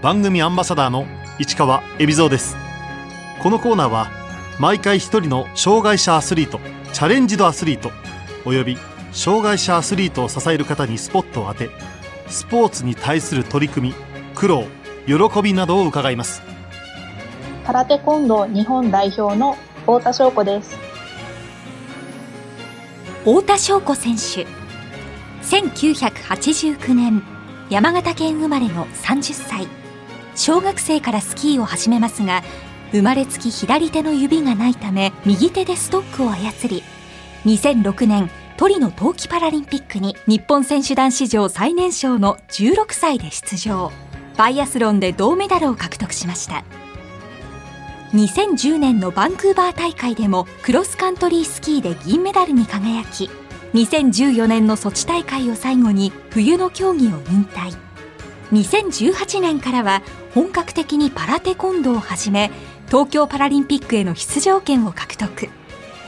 番組アンバサダーの市川恵比蔵です。このコーナーは毎回一人の障害者アスリートチャレンジドアスリートおよび障害者アスリートを支える方にスポットを当てスポーツに対する取り組み苦労喜びなどを伺います。空手コンド日本代表の太田翔子です。太田翔子選手。1989年山形県生まれの30歳小学生からスキーを始めますが生まれつき左手の指がないため右手でストックを操り2006年トリノ冬季パラリンピックに日本選手団史上最年少の16歳で出場。バイアスロンで銅メダルを獲得しました。2010年のバンクーバー大会でもクロスカントリースキーで銀メダルに輝き2014年のソチ大会を最後に冬の競技を引退。2018年からは本格的にパラテコンドを始め東京パラリンピックへの出場権を獲得。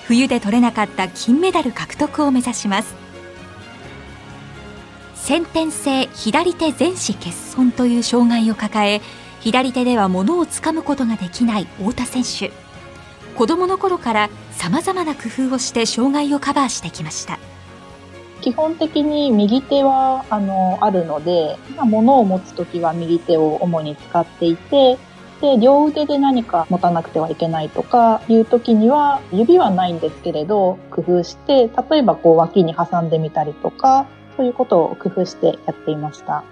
冬で取れなかった金メダル獲得を目指します。先天性左手前肢欠損という障害を抱え左手では物をつかむことができない太田選手。子供の頃からさまざまな工夫をして障害をカバーしてきました。基本的に右手はあのあるので、まあ、物を持つ時は右手を主に使っていてで両腕で何か持たなくてはいけないとかいう時には指はないんですけれど工夫して例えばこう脇に挟んでみたりとかそういうことを工夫してやっていました。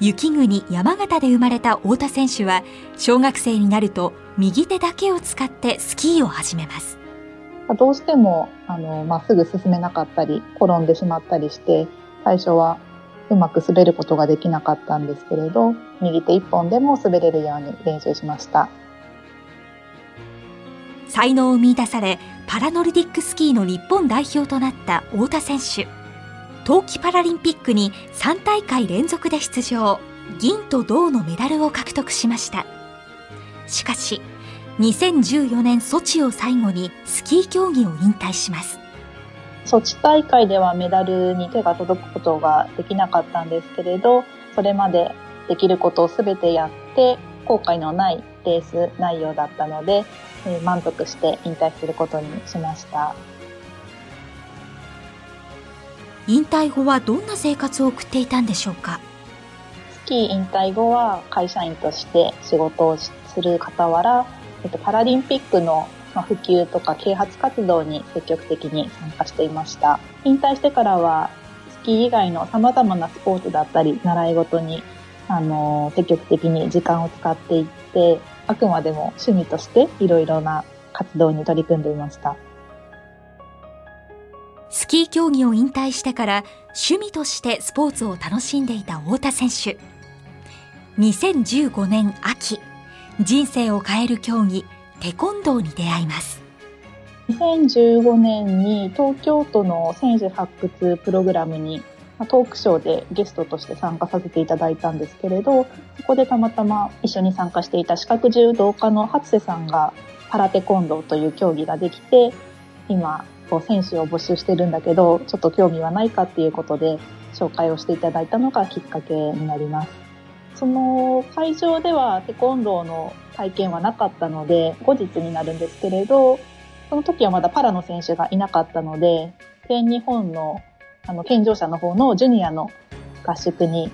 雪国山形で生まれた太田選手は小学生になると右手だけを使ってスキーを始めます。どうしてもあのまっすぐ進めなかったり転んでしまったりして最初はうまく滑ることができなかったんですけれど右手一本でも滑れるように練習しました。才能を見出されパラノルディックスキーの日本代表となった太田選手。冬季パラリンピックに3大会連続で出場。銀と銅のメダルを獲得しました。しかし2014年ソチを最後にスキー競技を引退します。ソチ大会ではメダルに手が届くことができなかったんですけれどそれまでできることを全てやって後悔のないレース内容だったので、えー、満足して引退することにしました。引退後はどんな生活を送っていたんでしょうか？スキー引退後は会社員として仕事をする傍ら、えっと、パラリンピックの普及とか啓発活動に積極的に参加していました。引退してからはスキー以外の様々なスポーツだったり習い事にあの積極的に時間を使っていってあくまでも趣味としていろいろな活動に取り組んでいました。スキー競技を引退してから趣味としてスポーツを楽しんでいた太田選手。2015年秋。人生を変える競技テコンドーに出会います2015年に東京都の選手発掘プログラムにトークショーでゲストとして参加させていただいたんですけれどそこでたまたま一緒に参加していた視覚柔道家の初瀬さんがパラテコンドーという競技ができて今こう選手を募集してるんだけどちょっと興味はないかっていうことで紹介をしていただいたのがきっかけになります。その会場ではテコンドーの体験はなかったので後日になるんですけれどその時はまだパラの選手がいなかったので全日本のあの健常者の方のジュニアの合宿に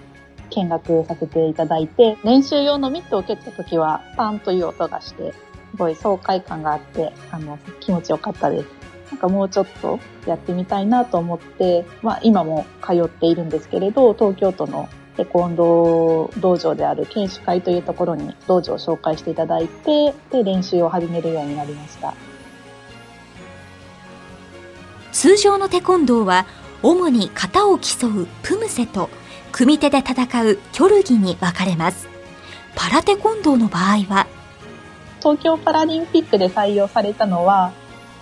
見学させていただいて練習用のミットを蹴った時はパンという音がしてすごい爽快感があってあの気持ちよかったです。なんかもうちょっとやってみたいなと思って、まあ今も通っているんですけれど、東京都のテコンドー道場である研修会というところに道場を紹介していただいてで練習を始めるようになりました。通常のテコンドーは主に型を競うプムセと組手で戦うキョルギに分かれます。パラテコンドーの場合は東京パラリンピックで採用されたのは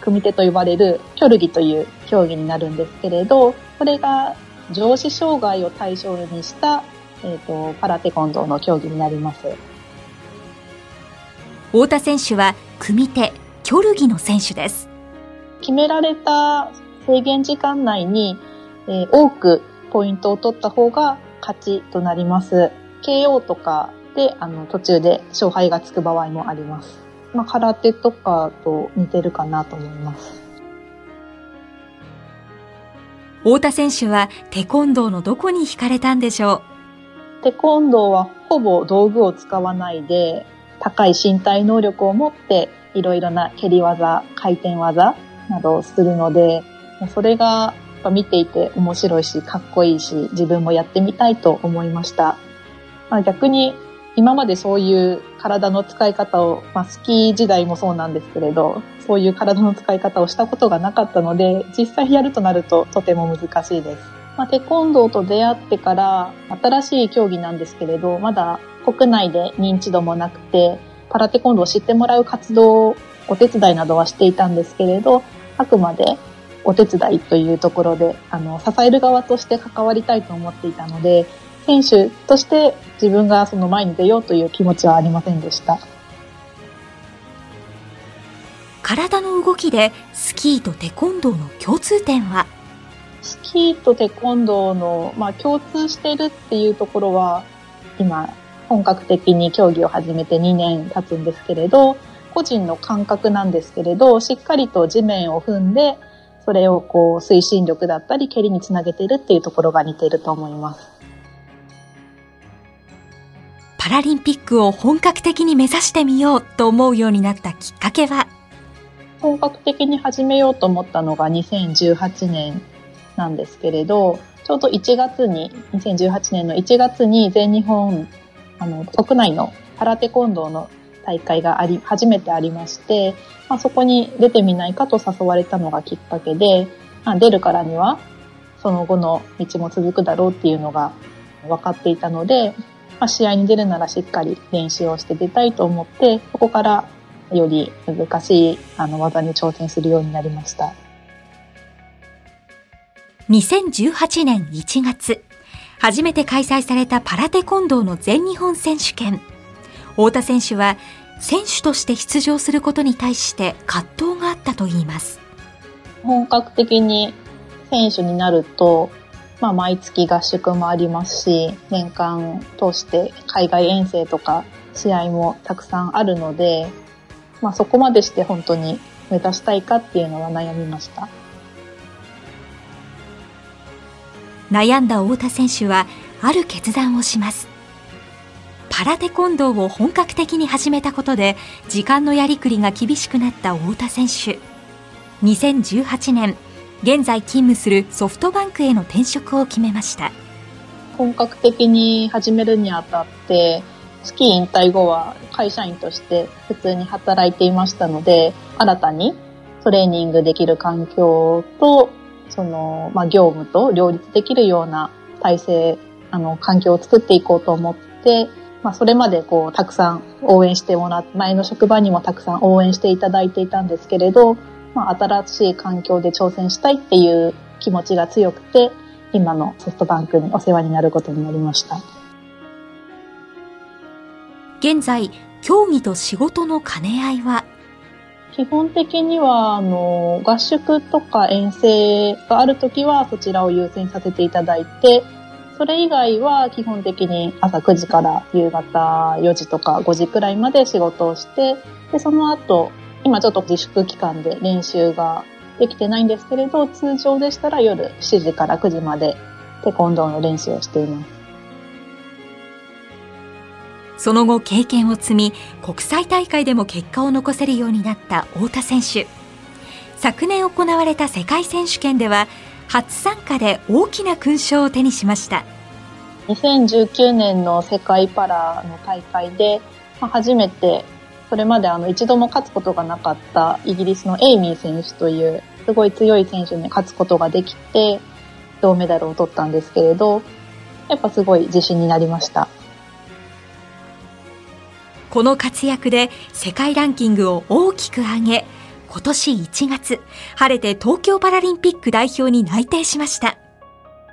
組手と呼ばれるキョルギという競技になるんですけれどこれが上肢障害を対象にした、えーと、パラテコンドーの競技になります太田選手は組手キョルギの選手です決められた制限時間内に、えー、多くポイントを取った方が勝ちとなります。KO とかで、あの、途中で勝敗がつく場合もあります。まあ、空手とかと似てるかなと思います。太田選手はテコンドーのどこに惹かれたんでしょう？テコンドーはほぼ道具を使わないで、高い身体能力を持っていろいろな蹴り技、回転技などをするので、それが見ていて面白いし、かっこいいし、自分もやってみたいと思いました。まあ、逆に今までそういう体の使い方を、まあ、スキー時代もそうなんですけれど、そういう体の使い方をしたことがなかったので、実際やるとなるととても難しいです。まあ、テコンドーと出会ってから新しい競技なんですけれど、まだ国内で認知度もなくて、パラテコンドーを知ってもらう活動、お手伝いなどはしていたんですけれど、あくまでお手伝いというところで、あの、支える側として関わりたいと思っていたので、選手として自分がその前に出ようという気持ちはありませんでした。体の動きでスキーとテコンドーの共通点は？スキーとテコンドーの、まあ、共通してるっていうところは今本格的に競技を始めて2年経つんですけれど個人の感覚なんですけれどしっかりと地面を踏んでそれをこう推進力だったり蹴りにつなげているっていうところが似ていると思います。パラリンピックを本格的に目指してみようと思うようになったきっかけは？本格的に始めようと思ったのが2018年なんですけれど、ちょうど1月に、2018年の1月に全日本、あの、国内のパラテコンドーの大会があり、初めてありまして、まあ、そこに出てみないかと誘われたのがきっかけで、まあ、出るからには、その後の道も続くだろうっていうのが分かっていたので、まあ、試合に出るならしっかり練習をして出たいと思って、そこからより難しいあの技に挑戦するようになりました。2018年1月、初めて開催されたパラテコンドーの全日本選手権。太田選手は選手として出場することに対して葛藤があったといいます。本格的に選手になるとまあ、毎月合宿もありますし、年間通して海外遠征とか試合もたくさんあるので、まあ、そこまでして本当に目指したいかっていうのは悩みました。悩んだ太田選手はある決断をします。パラテコンドーを本格的に始めたことで時間のやりくりが厳しくなった太田選手。2018年、現在勤務するソフトバンクへの転職を決めました。本格的に始めるにあたってスキー引退後は会社員として普通に働いていましたので新たにトレーニングできる環境とその、まあ、業務と両立できるような体制あの環境を作っていこうと思ってまあ、それまでこうたくさん応援してもらって前の職場にもたくさん応援していただいていたんですけれどまあ、新しい環境で挑戦したいっていう気持ちが強くて、今のソフトバンクにお世話になることになりました。現在、競技と仕事の兼ね合いは？基本的には、あの、合宿とか遠征があるときはそちらを優先させていただいて、それ以外は基本的に朝9時から夕方4時とか5時くらいまで仕事をして、で、その後、今ちょっと自粛期間で練習ができてないんですけれど、通常でしたら夜7時から9時までテコンドーの練習をしています。その後経験を積み、国際大会でも結果を残せるようになった太田選手。昨年行われた世界選手権では、初参加で大きな勲章を手にしました。2019年の世界パラの大会で、初めてそれまであの一度も勝つことがなかったイギリスのエイミー選手というすごい強い選手に勝つことができて銅メダルを取ったんですけれどやっぱすごい自信になりました。この活躍で世界ランキングを大きく上げ今年1月晴れて東京パラリンピック代表に内定しました。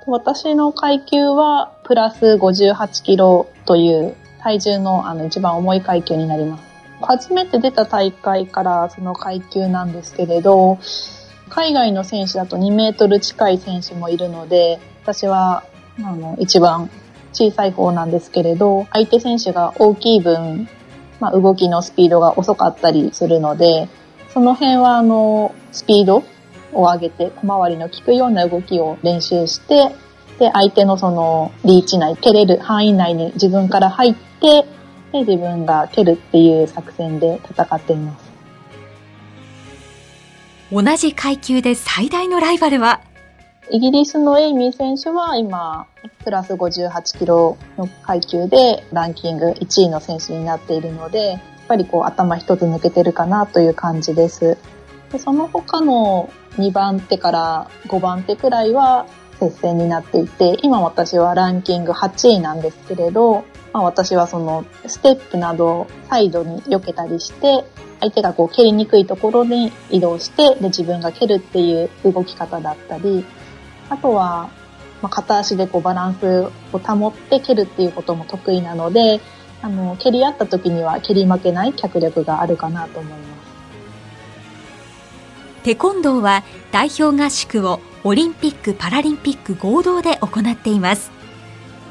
私の階級はプラス58キロという体重のあの一番重い階級になります初めて出た大会からその階級なんですけれど、海外の選手だと2メートル近い選手もいるので、私はあの一番小さい方なんですけれど、相手選手が大きい分、まあ、動きのスピードが遅かったりするので、その辺はあの、スピードを上げて、小回りの効くような動きを練習して、で、相手のその、リーチ内、蹴れる範囲内に自分から入って、で、自分が蹴るっていう作戦で戦っています。同じ階級で最大のライバルは？イギリスのエイミー選手は今、プラス58キロの階級でランキング1位の選手になっているので、やっぱりこう頭一つ抜けてるかなという感じです。でその他の2番手から5番手くらいは接戦になっていて、今私はランキング8位なんですけれど、まあ、私はそのステップなどサイドに避けたりして、相手がこう蹴りにくいところに移動して、で自分が蹴るっていう動き方だったり、あとは、まあ、片足でこうバランスを保って蹴るっていうことも得意なので、あの、蹴り合った時には蹴り負けない脚力があるかなと思います。テコンドーは代表合宿をオリンピック・パラリンピック合同で行っています。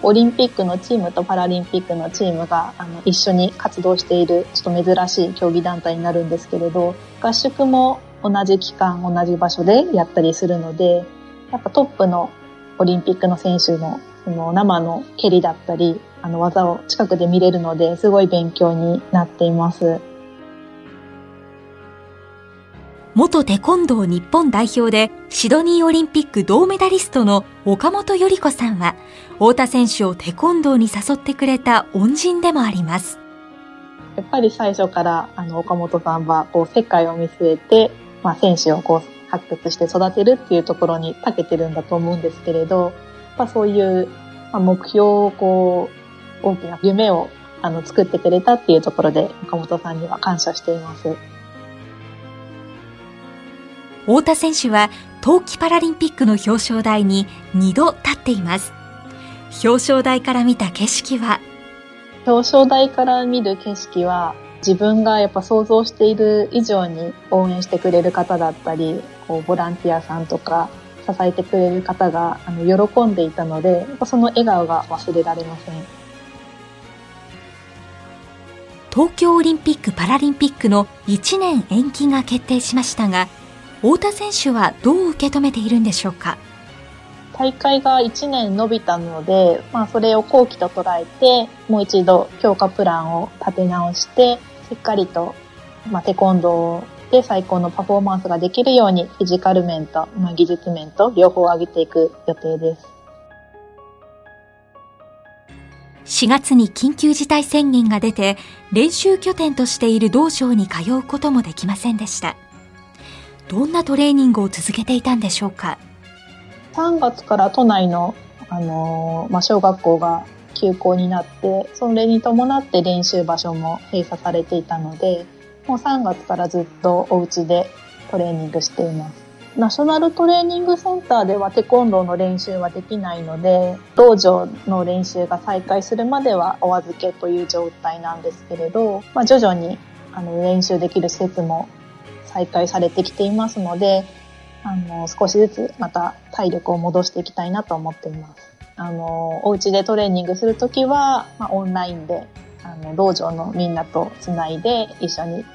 オリンピックのチームとパラリンピックのチームがあの一緒に活動しているちょっと珍しい競技団体になるんですけれど、合宿も同じ期間、同じ場所でやったりするので、やっぱトップのオリンピックの選手のその生の蹴りだったり、あの技を近くで見れるので、すごい勉強になっています。元テコンドー日本代表でシドニーオリンピック銅メダリストの岡本より子さんは太田選手をテコンドーに誘ってくれた恩人でもあります。やっぱり最初からあの岡本さんはこう世界を見据えて、まあ、選手をこう発掘して育てるっていうところに長けてるんだと思うんですけれど、まあ、そういう、まあ、目標をこう大きな夢をあの作ってくれたっていうところで岡本さんには感謝しています。太田選手は冬季パラリンピックの表彰台に2度立っています。表彰台から見た景色は？表彰台から見る景色は自分がやっぱ想像している以上に応援してくれる方だったり、こうボランティアさんとか支えてくれる方があの喜んでいたので、その笑顔が忘れられません。東京オリンピック・パラリンピックの1年延期が決定しましたが、太田選手はどう受け止めているんでしょうか？大会が1年伸びたので、まあ、それを後期と捉えて、もう一度強化プランを立て直して、しっかりと、まあ、テコンドーで最高のパフォーマンスができるように、フィジカル面と、まあ、技術面と両方上げていく予定です。4月に緊急事態宣言が出て、練習拠点としている道場に通うこともできませんでした。どんなトレーニングを続けていたんでしょうか？3月から都内の、あのー、まあ、小学校が休校になって、それに伴って練習場所も閉鎖されていたので、もう3月からずっとお家でトレーニングしています。ナショナルトレーニングセンターではテコンドーの練習はできないので、道場の練習が再開するまではお預けという状態なんですけれど、まあ、徐々にあの練習できる施設も再開されてきていますので、あの、少しずつまた体力を戻していきたいなと思っています。あの、お家でトレーニングするときは、まあ、オンラインで、あの、道場のみんなとつないで一緒に、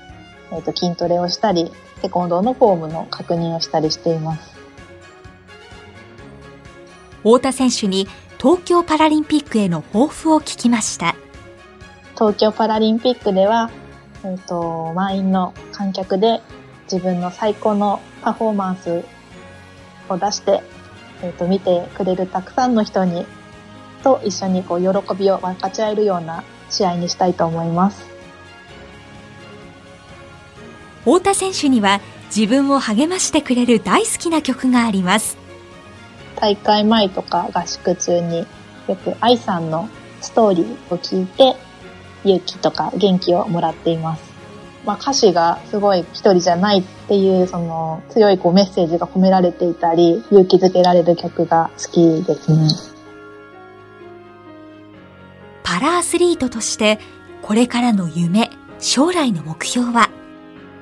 えっ、ー、と、筋トレをしたり、テコンドーのフォームの確認をしたりしています。太田選手に東京パラリンピックへの抱負を聞きました。東京パラリンピックでは、えっ、ー、と、満員の観客で自分の最高のパフォーマンスを出して、えっ、ー、と、見てくれるたくさんの人に、と一緒にこう、喜びを分かち合えるような試合にしたいと思います。太田選手には自分を励ましてくれる大好きな曲があります。大会前とか合宿中によく愛さんのストーリーを聞いて勇気とか元気をもらっています。まあ、歌詞がすごい一人じゃないっていうその強いこうメッセージが込められていたり勇気づけられる曲が好きですね。パラアスリートとしてこれからの夢、将来の目標は？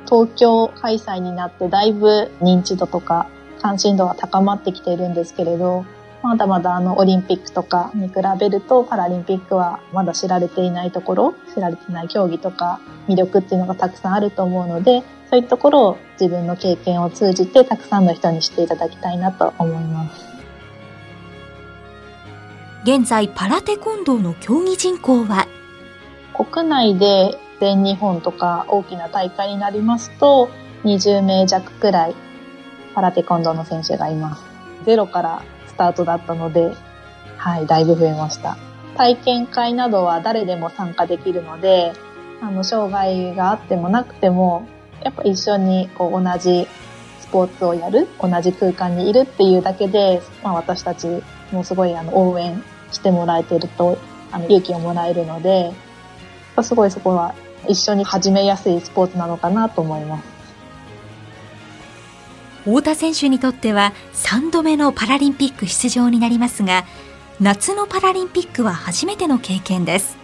東京開催になってだいぶ認知度とか関心度が高まってきているんですけれど、まだまだあのオリンピックとかに比べるとパラリンピックはまだ知られていないところ、知られていない競技とか魅力っていうのがたくさんあると思うので、そういうところを自分の経験を通じてたくさんの人に知っていただきたいなと思います。現在パラテコンドーの競技人口は？国内で全日本とか大きな大会になりますと20名弱くらいパラテコンドーの選手がいます。ゼロからスタートだったので、はい、だいぶ増えました。体験会などは誰でも参加できるので、あの、障害があってもなくても、やっぱ一緒にこう同じスポーツをやる、同じ空間にいるっていうだけで、まあ私たちもすごいあの応援してもらえてると、あの勇気をもらえるので、すごいそこは一緒に始めやすいスポーツなのかなと思います。太田選手にとっては3度目のパラリンピック出場になりますが夏のパラリンピックは初めての経験です。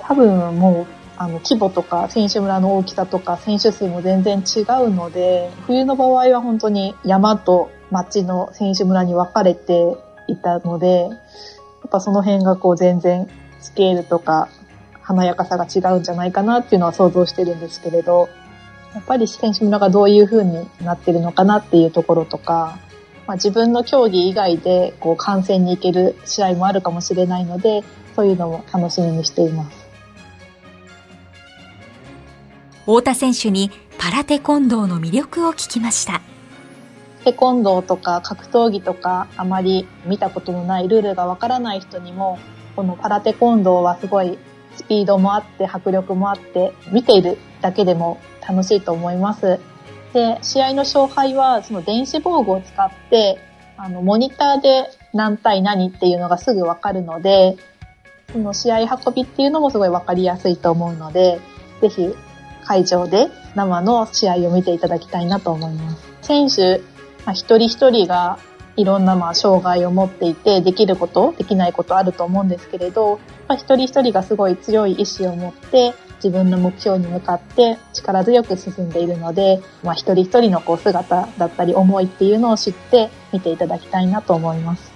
多分もうあの規模とか選手村の大きさとか選手数も全然違うので冬の場合は本当に山と町の選手村に分かれていたのでやっぱその辺がこう全然スケールとか華やかさが違うんじゃないかなっていうのは想像してるんですけれど。やっぱり選手村がどういう風になってるのかなっていうところとか、まあ、自分の競技以外でこう観戦に行ける試合もあるかもしれないので、そういうのも楽しみにしています。太田選手にパラテコンドーの魅力を聞きました。テコンドーとか格闘技とかあまり見たことのないルールがわからない人にも、このパラテコンドーはすごいスピードもあって迫力もあって見ているだけでも楽しいと思います。で、試合の勝敗はその電子防具を使って、あの、モニターで何対何っていうのがすぐわかるので、その試合運びっていうのもすごいわかりやすいと思うので、ぜひ会場で生の試合を見ていただきたいなと思います。選手、まあ、一人一人がいろんなまあ障害を持っていて、できること、できないことあると思うんですけれど、まあ、一人一人がすごい強い意志を持って、自分の目標に向かって力強く進んでいるので、まあ、一人一人のこう姿だったり思いっていうのを知って見ていただきたいなと思います。